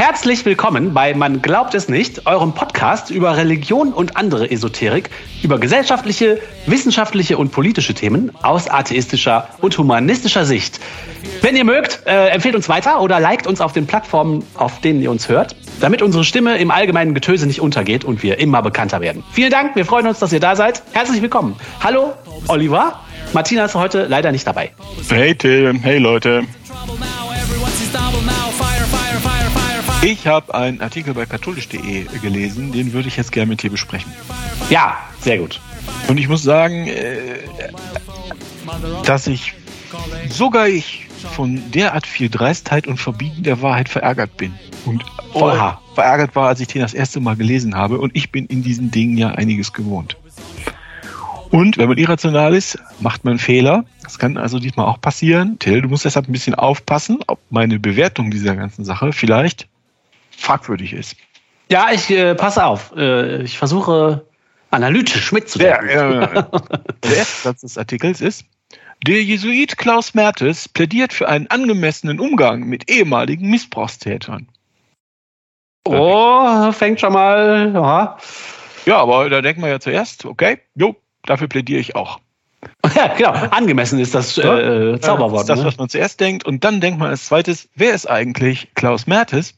herzlich willkommen bei Man glaubt es nicht, eurem Podcast über Religion und andere Esoterik, über gesellschaftliche, wissenschaftliche und politische Themen aus atheistischer und humanistischer Sicht. Wenn ihr mögt, äh, empfehlt uns weiter oder liked uns auf den Plattformen, auf denen ihr uns hört, damit unsere Stimme im allgemeinen Getöse nicht untergeht und wir immer bekannter werden. Vielen Dank, wir freuen uns, dass ihr da seid. Herzlich willkommen. Hallo, Oliver. Martina ist heute leider nicht dabei. Hey Tim, hey Leute. Ich habe einen Artikel bei katholisch.de gelesen, den würde ich jetzt gerne mit dir besprechen. Ja, sehr gut. Und ich muss sagen, äh, dass ich sogar ich von derart viel Dreistheit und Verbiegen der Wahrheit verärgert bin. Und Oha. verärgert war, als ich den das erste Mal gelesen habe. Und ich bin in diesen Dingen ja einiges gewohnt. Und wenn man irrational ist, macht man Fehler. Das kann also diesmal auch passieren. Till, du musst deshalb ein bisschen aufpassen, ob meine Bewertung dieser ganzen Sache vielleicht fragwürdig ist. Ja, ich äh, passe auf. Äh, ich versuche analytisch mitzudenken. Der, äh, der erste Satz des Artikels ist, der Jesuit Klaus Mertes plädiert für einen angemessenen Umgang mit ehemaligen Missbrauchstätern. Oh, fängt schon mal. Aha. Ja, aber da denken wir ja zuerst, okay, jo, dafür plädiere ich auch. Ja, genau. Angemessen ist das äh, Zauberwort. Das ist das, ne? was man zuerst denkt. Und dann denkt man als zweites, wer ist eigentlich Klaus Mertes?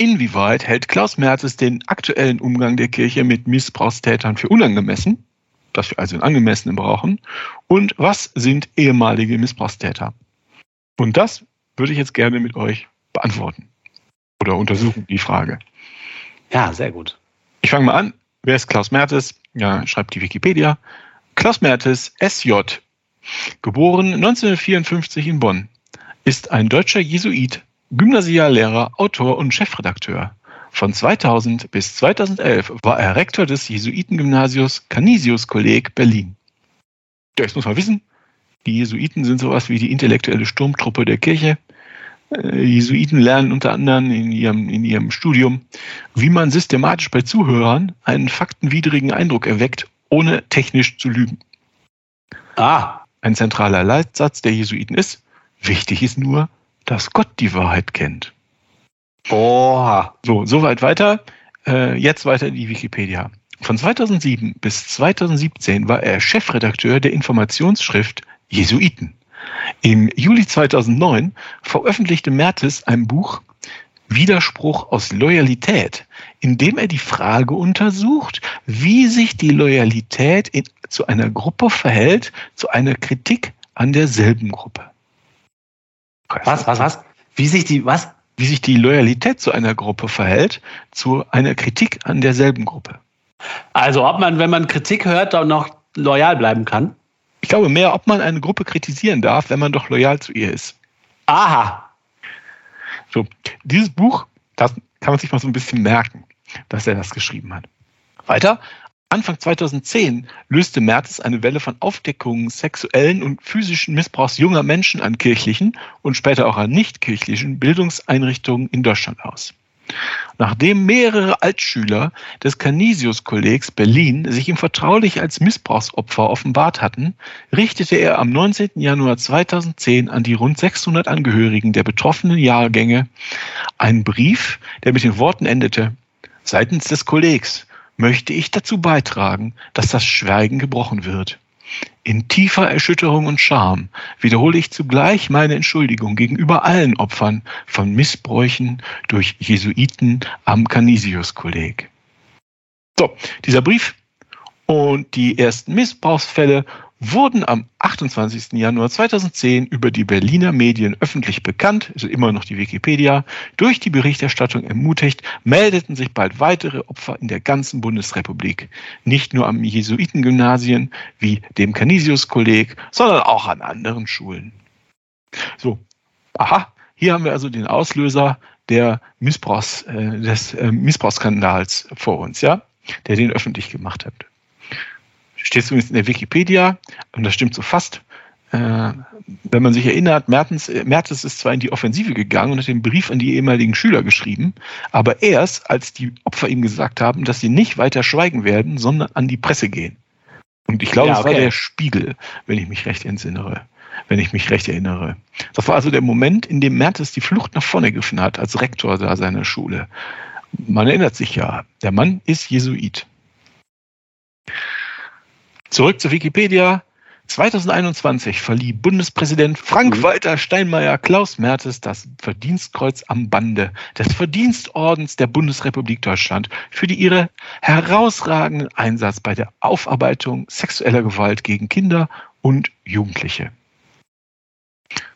Inwieweit hält Klaus Mertes den aktuellen Umgang der Kirche mit Missbrauchstätern für unangemessen? Dass wir also einen angemessenen brauchen. Und was sind ehemalige Missbrauchstäter? Und das würde ich jetzt gerne mit euch beantworten. Oder untersuchen, die Frage. Ja, sehr gut. Ich fange mal an. Wer ist Klaus Mertes? Ja, schreibt die Wikipedia. Klaus Mertes, SJ, geboren 1954 in Bonn, ist ein deutscher Jesuit, Gymnasiallehrer, Autor und Chefredakteur. Von 2000 bis 2011 war er Rektor des Jesuitengymnasiums Canisius-Kolleg Berlin. Das muss man wissen. Die Jesuiten sind sowas wie die intellektuelle Sturmtruppe der Kirche. Äh, Jesuiten lernen unter anderem in ihrem, in ihrem Studium, wie man systematisch bei Zuhörern einen faktenwidrigen Eindruck erweckt, ohne technisch zu lügen. Ah. Ein zentraler Leitsatz der Jesuiten ist, wichtig ist nur, dass Gott die Wahrheit kennt. Oha. So, soweit weiter. Äh, jetzt weiter in die Wikipedia. Von 2007 bis 2017 war er Chefredakteur der Informationsschrift Jesuiten. Im Juli 2009 veröffentlichte Mertes ein Buch Widerspruch aus Loyalität, in dem er die Frage untersucht, wie sich die Loyalität in, zu einer Gruppe verhält, zu einer Kritik an derselben Gruppe. Was, was, was? Wie sich die, was? Wie sich die Loyalität zu einer Gruppe verhält, zu einer Kritik an derselben Gruppe. Also, ob man, wenn man Kritik hört, dann noch loyal bleiben kann? Ich glaube mehr, ob man eine Gruppe kritisieren darf, wenn man doch loyal zu ihr ist. Aha. So, dieses Buch, das kann man sich mal so ein bisschen merken, dass er das geschrieben hat. Weiter, Anfang 2010 löste Mertes eine Welle von Aufdeckungen sexuellen und physischen Missbrauchs junger Menschen an kirchlichen und später auch an nichtkirchlichen Bildungseinrichtungen in Deutschland aus. Nachdem mehrere Altschüler des Canisius-Kollegs Berlin sich ihm vertraulich als Missbrauchsopfer offenbart hatten, richtete er am 19. Januar 2010 an die rund 600 Angehörigen der betroffenen Jahrgänge einen Brief, der mit den Worten endete, seitens des Kollegs möchte ich dazu beitragen, dass das Schweigen gebrochen wird. In tiefer Erschütterung und Scham wiederhole ich zugleich meine Entschuldigung gegenüber allen Opfern von Missbräuchen durch Jesuiten am Canisius-Kolleg. So, dieser Brief und die ersten Missbrauchsfälle wurden am 28. Januar 2010 über die Berliner Medien öffentlich bekannt, also immer noch die Wikipedia. Durch die Berichterstattung ermutigt, meldeten sich bald weitere Opfer in der ganzen Bundesrepublik. Nicht nur am Jesuitengymnasien wie dem Canisius-Kolleg, sondern auch an anderen Schulen. So, aha, hier haben wir also den Auslöser der Missbrauchs, äh, des äh, Missbrauchsskandals vor uns, ja, der den öffentlich gemacht hat steht zumindest in der Wikipedia, und das stimmt so fast. Äh, wenn man sich erinnert, Mertens, äh, Mertens ist zwar in die Offensive gegangen und hat den Brief an die ehemaligen Schüler geschrieben, aber erst, als die Opfer ihm gesagt haben, dass sie nicht weiter schweigen werden, sondern an die Presse gehen. Und ich glaube, ja, okay. es war der Spiegel, wenn ich mich recht entsinnere. wenn ich mich recht erinnere. Das war also der Moment, in dem Mertes die Flucht nach vorne gegriffen hat, als Rektor da seiner Schule. Man erinnert sich ja, der Mann ist Jesuit. Zurück zu Wikipedia. 2021 verlieh Bundespräsident Frank-Walter. Steinmeier Klaus Mertes das Verdienstkreuz am Bande des Verdienstordens der Bundesrepublik Deutschland für die ihre herausragenden Einsatz bei der Aufarbeitung sexueller Gewalt gegen Kinder und Jugendliche.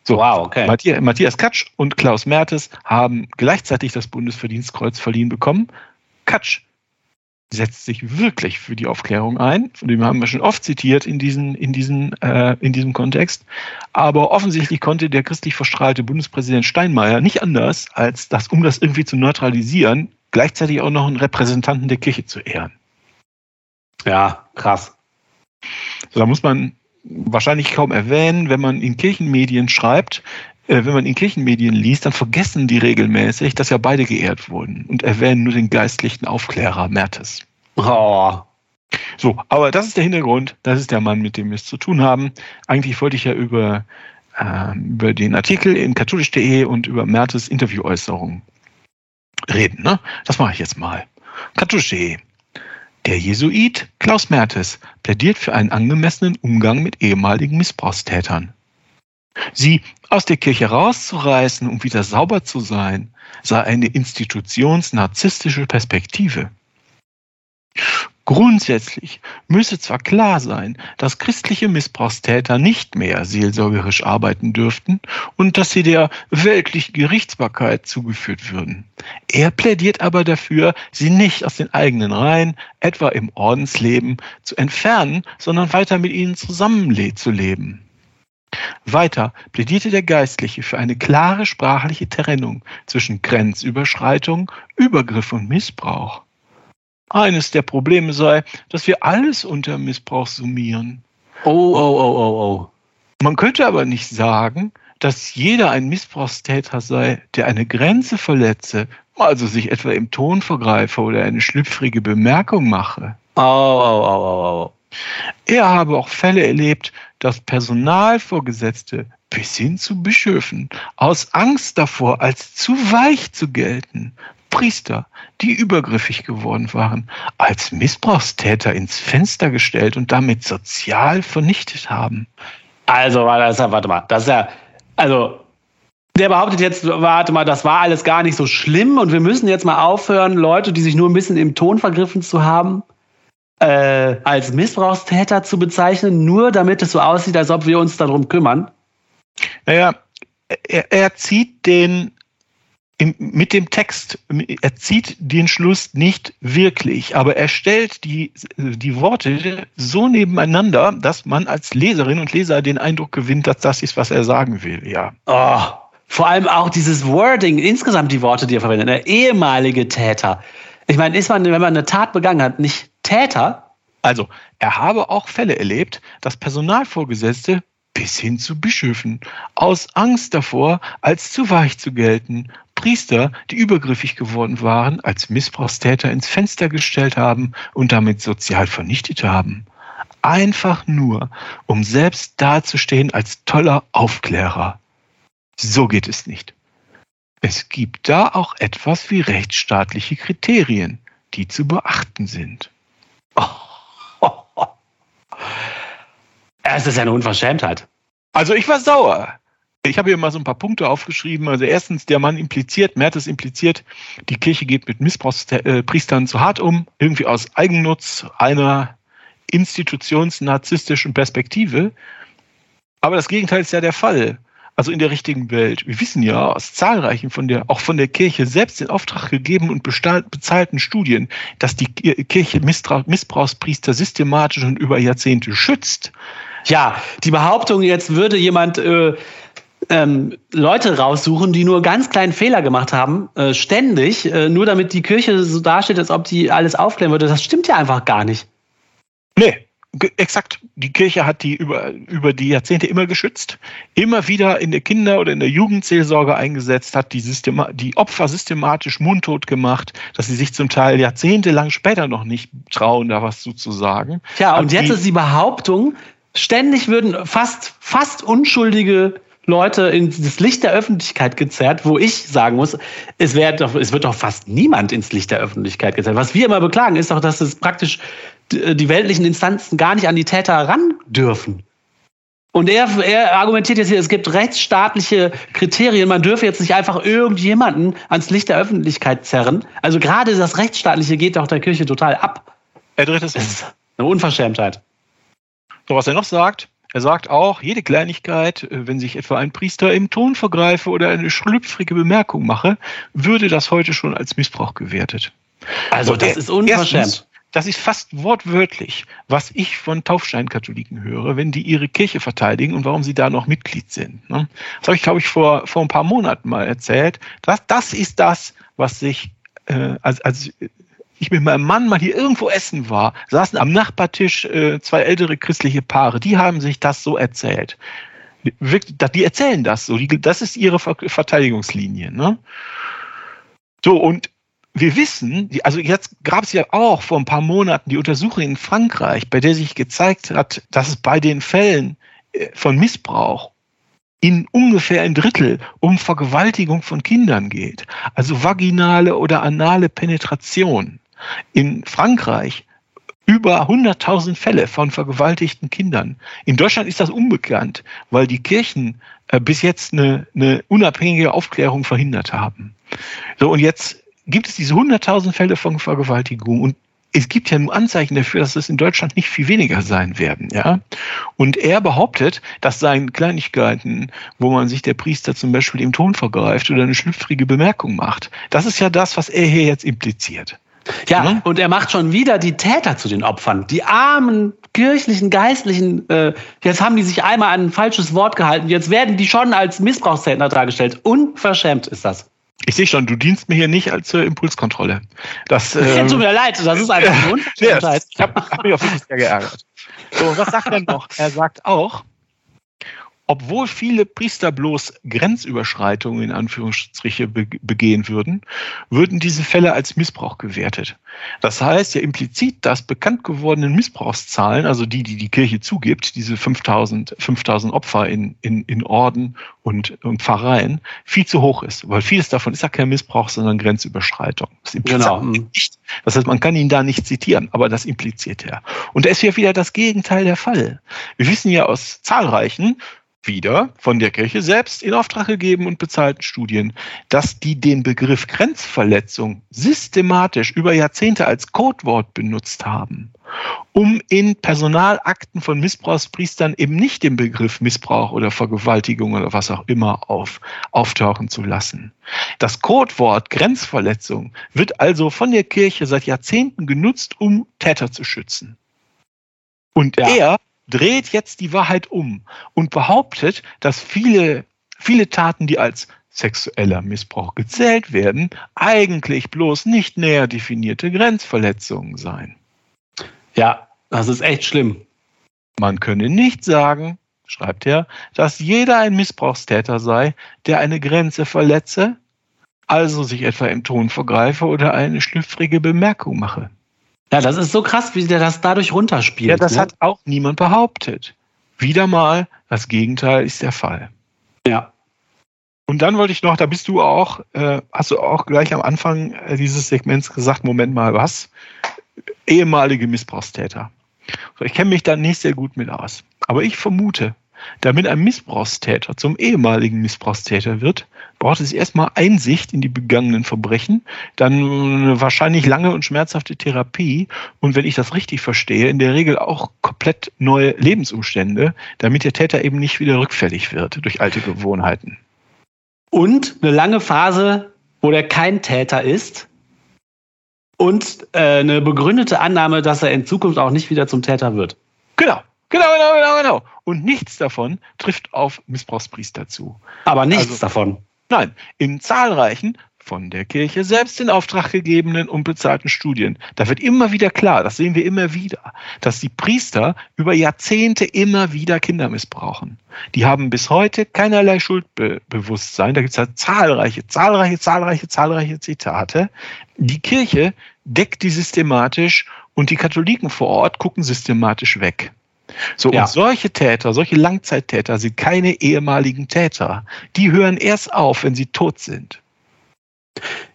So, wow, okay. Matthias Katsch und Klaus Mertes haben gleichzeitig das Bundesverdienstkreuz verliehen bekommen. Katsch setzt sich wirklich für die Aufklärung ein. Von dem haben wir schon oft zitiert in, diesen, in, diesen, äh, in diesem Kontext. Aber offensichtlich konnte der christlich verstrahlte Bundespräsident Steinmeier nicht anders, als das, um das irgendwie zu neutralisieren, gleichzeitig auch noch einen Repräsentanten der Kirche zu ehren. Ja, krass. So, da muss man wahrscheinlich kaum erwähnen, wenn man in Kirchenmedien schreibt, wenn man in Kirchenmedien liest, dann vergessen die regelmäßig, dass ja beide geehrt wurden und erwähnen nur den geistlichen Aufklärer Mertes. Oh. So, aber das ist der Hintergrund, das ist der Mann, mit dem wir es zu tun haben. Eigentlich wollte ich ja über, äh, über den Artikel in katholisch.de und über Mertes Interviewäußerungen reden. Ne? Das mache ich jetzt mal. Katholisch.de. Der Jesuit Klaus Mertes plädiert für einen angemessenen Umgang mit ehemaligen Missbrauchstätern. Sie aus der Kirche rauszureißen, um wieder sauber zu sein, sei eine institutionsnarzisstische Perspektive. Grundsätzlich müsse zwar klar sein, dass christliche Missbrauchstäter nicht mehr seelsorgerisch arbeiten dürften und dass sie der weltlichen Gerichtsbarkeit zugeführt würden. Er plädiert aber dafür, sie nicht aus den eigenen Reihen, etwa im Ordensleben, zu entfernen, sondern weiter mit ihnen zusammenzuleben. Weiter plädierte der Geistliche für eine klare sprachliche Trennung zwischen Grenzüberschreitung, Übergriff und Missbrauch. Eines der Probleme sei, dass wir alles unter Missbrauch summieren. Oh, oh, oh, oh, oh. Man könnte aber nicht sagen, dass jeder ein Missbrauchstäter sei, der eine Grenze verletze, also sich etwa im Ton vergreife oder eine schlüpfrige Bemerkung mache. Oh, oh, oh, oh, oh. Er habe auch Fälle erlebt, dass Personalvorgesetzte bis hin zu Bischöfen aus Angst davor, als zu weich zu gelten, Priester, die übergriffig geworden waren, als Missbrauchstäter ins Fenster gestellt und damit sozial vernichtet haben. Also, warte mal, das ist ja, also, der behauptet jetzt, warte mal, das war alles gar nicht so schlimm und wir müssen jetzt mal aufhören, Leute, die sich nur ein bisschen im Ton vergriffen zu haben, äh, als Missbrauchstäter zu bezeichnen, nur damit es so aussieht, als ob wir uns darum kümmern. Naja, er, er zieht den im, mit dem Text, er zieht den Schluss nicht wirklich, aber er stellt die, die Worte so nebeneinander, dass man als Leserin und Leser den Eindruck gewinnt, dass das ist, was er sagen will, ja. Oh, vor allem auch dieses Wording, insgesamt die Worte, die er verwendet, der ehemalige Täter. Ich meine, ist man, wenn man eine Tat begangen hat, nicht Täter? Also, er habe auch Fälle erlebt, dass Personalvorgesetzte bis hin zu Bischöfen aus Angst davor, als zu weich zu gelten, Priester, die übergriffig geworden waren, als Missbrauchstäter ins Fenster gestellt haben und damit sozial vernichtet haben. Einfach nur, um selbst dazustehen als toller Aufklärer. So geht es nicht. Es gibt da auch etwas wie rechtsstaatliche Kriterien, die zu beachten sind. Es ist eine Unverschämtheit. Also ich war sauer. Ich habe hier mal so ein paar Punkte aufgeschrieben. Also erstens, der Mann impliziert, Mertes impliziert, die Kirche geht mit Missbrauchspriestern zu hart um, irgendwie aus Eigennutz einer institutionsnarzisstischen Perspektive. Aber das Gegenteil ist ja der Fall. Also in der richtigen Welt. Wir wissen ja aus zahlreichen von der, auch von der Kirche selbst in Auftrag gegeben und bezahlten Studien, dass die Kirche Missbrauchspriester systematisch und über Jahrzehnte schützt. Ja, die Behauptung, jetzt würde jemand äh, ähm, Leute raussuchen, die nur ganz kleinen Fehler gemacht haben, äh, ständig, äh, nur damit die Kirche so dasteht, als ob die alles aufklären würde. Das stimmt ja einfach gar nicht. Nee, exakt. Die Kirche hat die über, über die Jahrzehnte immer geschützt, immer wieder in der Kinder- oder in der Jugendseelsorge eingesetzt, hat die, Systema die Opfer systematisch mundtot gemacht, dass sie sich zum Teil jahrzehntelang später noch nicht trauen, da was zu sagen. Ja, und jetzt ist die Behauptung, Ständig würden fast, fast unschuldige Leute ins Licht der Öffentlichkeit gezerrt, wo ich sagen muss, es, doch, es wird doch fast niemand ins Licht der Öffentlichkeit gezerrt. Was wir immer beklagen, ist doch, dass es praktisch die weltlichen Instanzen gar nicht an die Täter ran dürfen. Und er, er argumentiert jetzt hier, es gibt rechtsstaatliche Kriterien, man dürfe jetzt nicht einfach irgendjemanden ans Licht der Öffentlichkeit zerren. Also gerade das Rechtsstaatliche geht doch der Kirche total ab. Er dreht es Das ist eine Unverschämtheit. So, was er noch sagt, er sagt auch, jede Kleinigkeit, äh, wenn sich etwa ein Priester im Ton vergreife oder eine schlüpfrige Bemerkung mache, würde das heute schon als Missbrauch gewertet. Also das ist unverschämt. Erstens, das ist fast wortwörtlich, was ich von Taufsteinkatholiken höre, wenn die ihre Kirche verteidigen und warum sie da noch Mitglied sind. Ne? Das habe ich, glaube ich, vor, vor ein paar Monaten mal erzählt. Das, das ist das, was sich, äh, als, als ich mit meinem Mann mal hier irgendwo essen war, saßen am Nachbartisch äh, zwei ältere christliche Paare, die haben sich das so erzählt. Die erzählen das so, das ist ihre Verteidigungslinie. Ne? So, und wir wissen, also jetzt gab es ja auch vor ein paar Monaten die Untersuchung in Frankreich, bei der sich gezeigt hat, dass es bei den Fällen äh, von Missbrauch in ungefähr ein Drittel um Vergewaltigung von Kindern geht. Also vaginale oder anale Penetration in Frankreich über 100.000 Fälle von vergewaltigten Kindern. In Deutschland ist das unbekannt, weil die Kirchen äh, bis jetzt eine, eine unabhängige Aufklärung verhindert haben. So, und jetzt gibt es diese 100.000 Fälle von Vergewaltigung und es gibt ja nur Anzeichen dafür, dass es in Deutschland nicht viel weniger sein werden, ja. Und er behauptet, dass seien Kleinigkeiten, wo man sich der Priester zum Beispiel im Ton vergreift oder eine schlüpfrige Bemerkung macht. Das ist ja das, was er hier jetzt impliziert. Ja, mhm. und er macht schon wieder die Täter zu den Opfern. Die armen kirchlichen Geistlichen, äh, jetzt haben die sich einmal an ein falsches Wort gehalten, jetzt werden die schon als Missbrauchstäter dargestellt. Unverschämt ist das. Ich sehe schon, du dienst mir hier nicht als äh, Impulskontrolle. Das äh, tut mir leid, das ist einfach eine Unverschämtheit. ich habe hab mich auch wirklich sehr geärgert. So, was sagt er noch? Er sagt auch, obwohl viele Priester bloß Grenzüberschreitungen in Anführungsstriche begehen würden, würden diese Fälle als Missbrauch gewertet. Das heißt ja implizit, dass bekannt gewordenen Missbrauchszahlen, also die, die die Kirche zugibt, diese 5000, 5000 Opfer in, in, in Orden und, und Pfarreien, viel zu hoch ist, weil vieles davon ist ja kein Missbrauch, sondern Grenzüberschreitung. Das genau. Nicht. Das heißt, man kann ihn da nicht zitieren, aber das impliziert er. Und da ist ja wieder das Gegenteil der Fall. Wir wissen ja aus zahlreichen wieder von der Kirche selbst in Auftrag gegeben und bezahlten Studien, dass die den Begriff Grenzverletzung systematisch über Jahrzehnte als Codewort benutzt haben, um in Personalakten von Missbrauchspriestern eben nicht den Begriff Missbrauch oder Vergewaltigung oder was auch immer auf, auftauchen zu lassen. Das Codewort Grenzverletzung wird also von der Kirche seit Jahrzehnten genutzt, um Täter zu schützen. Und ja. er dreht jetzt die Wahrheit um und behauptet, dass viele, viele Taten, die als sexueller Missbrauch gezählt werden, eigentlich bloß nicht näher definierte Grenzverletzungen seien. Ja, das ist echt schlimm. Man könne nicht sagen, schreibt er, dass jeder ein Missbrauchstäter sei, der eine Grenze verletze, also sich etwa im Ton vergreife oder eine schlüpfrige Bemerkung mache. Ja, das ist so krass, wie der das dadurch runterspielt. Ja, das ne? hat auch niemand behauptet. Wieder mal, das Gegenteil ist der Fall. Ja. Und dann wollte ich noch, da bist du auch, äh, hast du auch gleich am Anfang äh, dieses Segments gesagt, Moment mal, was? Ehemalige Missbrauchstäter. So, ich kenne mich da nicht sehr gut mit aus. Aber ich vermute, damit ein Missbrauchstäter zum ehemaligen Missbrauchstäter wird, braucht es erstmal Einsicht in die begangenen Verbrechen, dann wahrscheinlich lange und schmerzhafte Therapie und wenn ich das richtig verstehe, in der Regel auch komplett neue Lebensumstände, damit der Täter eben nicht wieder rückfällig wird durch alte Gewohnheiten. Und eine lange Phase, wo der kein Täter ist und äh, eine begründete Annahme, dass er in Zukunft auch nicht wieder zum Täter wird. Genau. Genau, genau, genau, genau. Und nichts davon trifft auf Missbrauchspriester zu. Aber nichts also, davon. Nein, in zahlreichen von der Kirche selbst in Auftrag gegebenen und bezahlten Studien. Da wird immer wieder klar, das sehen wir immer wieder, dass die Priester über Jahrzehnte immer wieder Kinder missbrauchen. Die haben bis heute keinerlei Schuldbewusstsein. Da gibt es ja zahlreiche, zahlreiche, zahlreiche, zahlreiche Zitate. Die Kirche deckt die systematisch und die Katholiken vor Ort gucken systematisch weg. So, ja. und solche Täter, solche Langzeittäter sind keine ehemaligen Täter. Die hören erst auf, wenn sie tot sind.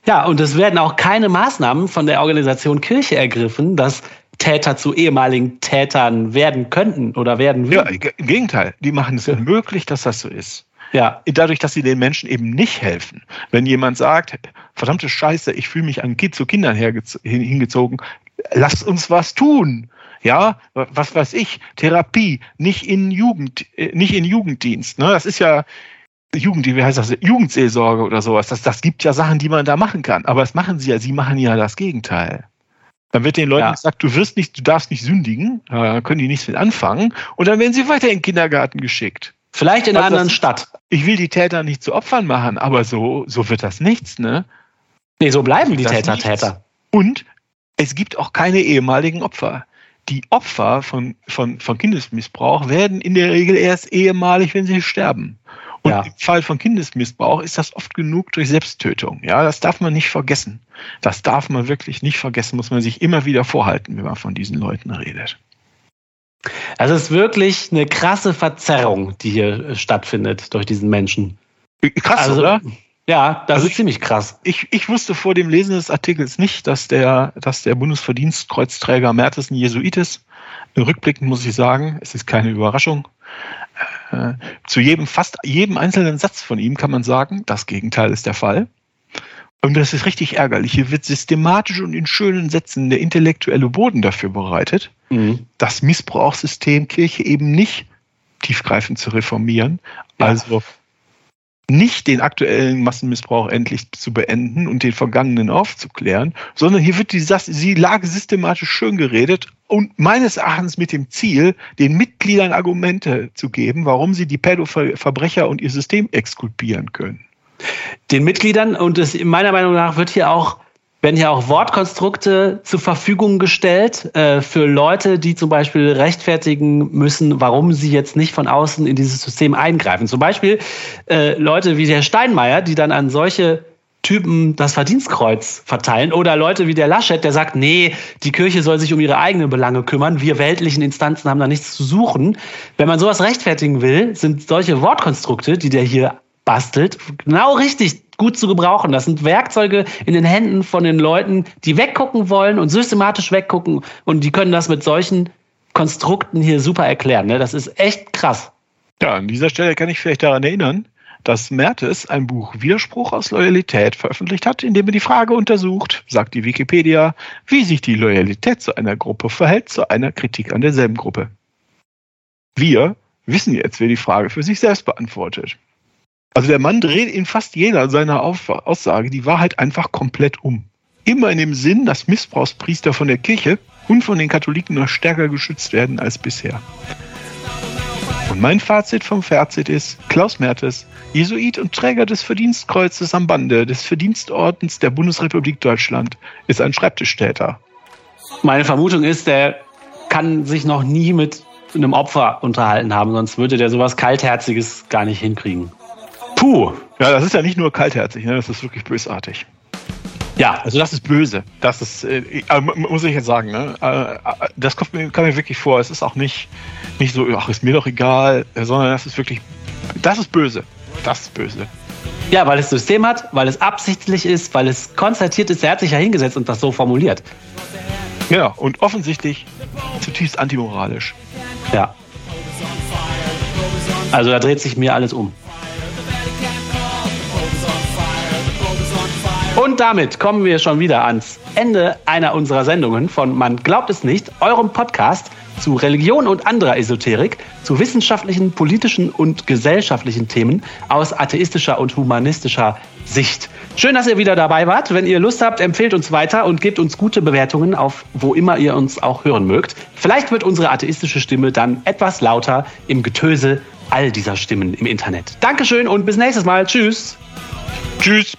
Ja, und es werden auch keine Maßnahmen von der Organisation Kirche ergriffen, dass Täter zu ehemaligen Tätern werden könnten oder werden würden. Ja, im Gegenteil, die machen es unmöglich, dass das so ist. Ja. Dadurch, dass sie den Menschen eben nicht helfen. Wenn jemand sagt, verdammte Scheiße, ich fühle mich an kind zu Kindern hingezogen, lasst uns was tun. Ja, was weiß ich, Therapie, nicht in Jugend, äh, nicht in Jugenddienst. Ne? Das ist ja Jugend, wie heißt das, Jugendseelsorge oder sowas. Das, das gibt ja Sachen, die man da machen kann. Aber das machen sie ja, sie machen ja das Gegenteil. Dann wird den Leuten ja. gesagt, du wirst nicht, du darfst nicht sündigen, dann können die nichts mit anfangen und dann werden sie weiter in den Kindergarten geschickt. Vielleicht in einer anderen Stadt. Ich will die Täter nicht zu Opfern machen, aber so, so wird das nichts, ne? Nee, so bleiben die Täter nichts. Täter. Und es gibt auch keine ehemaligen Opfer. Die Opfer von, von, von Kindesmissbrauch werden in der Regel erst ehemalig, wenn sie sterben. Und ja. im Fall von Kindesmissbrauch ist das oft genug durch Selbsttötung. Ja, das darf man nicht vergessen. Das darf man wirklich nicht vergessen, muss man sich immer wieder vorhalten, wenn man von diesen Leuten redet. Also es ist wirklich eine krasse Verzerrung, die hier stattfindet durch diesen Menschen. Krass, also, oder? Ja, das also ist ich, ziemlich krass. Ich, ich wusste vor dem Lesen des Artikels nicht, dass der, dass der Bundesverdienstkreuzträger Mertes ein Jesuit ist. Rückblickend muss ich sagen, es ist keine Überraschung. Äh, zu jedem, fast jedem einzelnen Satz von ihm kann man sagen, das Gegenteil ist der Fall. Und das ist richtig ärgerlich. Hier wird systematisch und in schönen Sätzen der intellektuelle Boden dafür bereitet, mhm. das Missbrauchssystem Kirche eben nicht tiefgreifend zu reformieren. Ja. Also nicht den aktuellen Massenmissbrauch endlich zu beenden und den vergangenen aufzuklären, sondern hier wird die, die Lage systematisch schön geredet und meines Erachtens mit dem Ziel, den Mitgliedern Argumente zu geben, warum sie die Pädoverbrecher und ihr System exkulpieren können. Den Mitgliedern und es meiner Meinung nach wird hier auch werden hier auch Wortkonstrukte zur Verfügung gestellt äh, für Leute, die zum Beispiel rechtfertigen müssen, warum sie jetzt nicht von außen in dieses System eingreifen. Zum Beispiel äh, Leute wie der Steinmeier, die dann an solche Typen das Verdienstkreuz verteilen oder Leute wie der Laschet, der sagt, nee, die Kirche soll sich um ihre eigenen Belange kümmern, wir weltlichen Instanzen haben da nichts zu suchen. Wenn man sowas rechtfertigen will, sind solche Wortkonstrukte, die der hier bastelt, genau richtig gut zu gebrauchen. Das sind Werkzeuge in den Händen von den Leuten, die weggucken wollen und systematisch weggucken. Und die können das mit solchen Konstrukten hier super erklären. Ne? Das ist echt krass. Ja, an dieser Stelle kann ich vielleicht daran erinnern, dass Mertes ein Buch Widerspruch aus Loyalität veröffentlicht hat, in dem er die Frage untersucht, sagt die Wikipedia, wie sich die Loyalität zu einer Gruppe verhält zu einer Kritik an derselben Gruppe. Wir wissen jetzt, wer die Frage für sich selbst beantwortet. Also der Mann dreht in fast jeder seiner Aussage die Wahrheit einfach komplett um. Immer in dem Sinn, dass Missbrauchspriester von der Kirche und von den Katholiken noch stärker geschützt werden als bisher. Und mein Fazit vom Fazit ist, Klaus Mertes, Jesuit und Träger des Verdienstkreuzes am Bande des Verdienstordens der Bundesrepublik Deutschland, ist ein Schreibtischtäter. Meine Vermutung ist, der kann sich noch nie mit einem Opfer unterhalten haben, sonst würde der sowas Kaltherziges gar nicht hinkriegen. Puh. Ja, das ist ja nicht nur kaltherzig, ne? das ist wirklich bösartig. Ja, also das ist böse. Das ist, äh, äh muss ich jetzt sagen, ne? Äh, äh, das kommt mir, kam mir wirklich vor. Es ist auch nicht, nicht so, ach, ist mir doch egal, sondern das ist wirklich, das ist böse. Das ist böse. Ja, weil es System hat, weil es absichtlich ist, weil es konstatiert ist, er hat sich ja hingesetzt und das so formuliert. Ja, und offensichtlich zutiefst antimoralisch. Ja. Also da dreht sich mir alles um. Und damit kommen wir schon wieder ans Ende einer unserer Sendungen von Man glaubt es nicht, eurem Podcast zu Religion und anderer Esoterik, zu wissenschaftlichen, politischen und gesellschaftlichen Themen aus atheistischer und humanistischer Sicht. Schön, dass ihr wieder dabei wart. Wenn ihr Lust habt, empfehlt uns weiter und gebt uns gute Bewertungen auf wo immer ihr uns auch hören mögt. Vielleicht wird unsere atheistische Stimme dann etwas lauter im Getöse all dieser Stimmen im Internet. Dankeschön und bis nächstes Mal. Tschüss. Tschüss.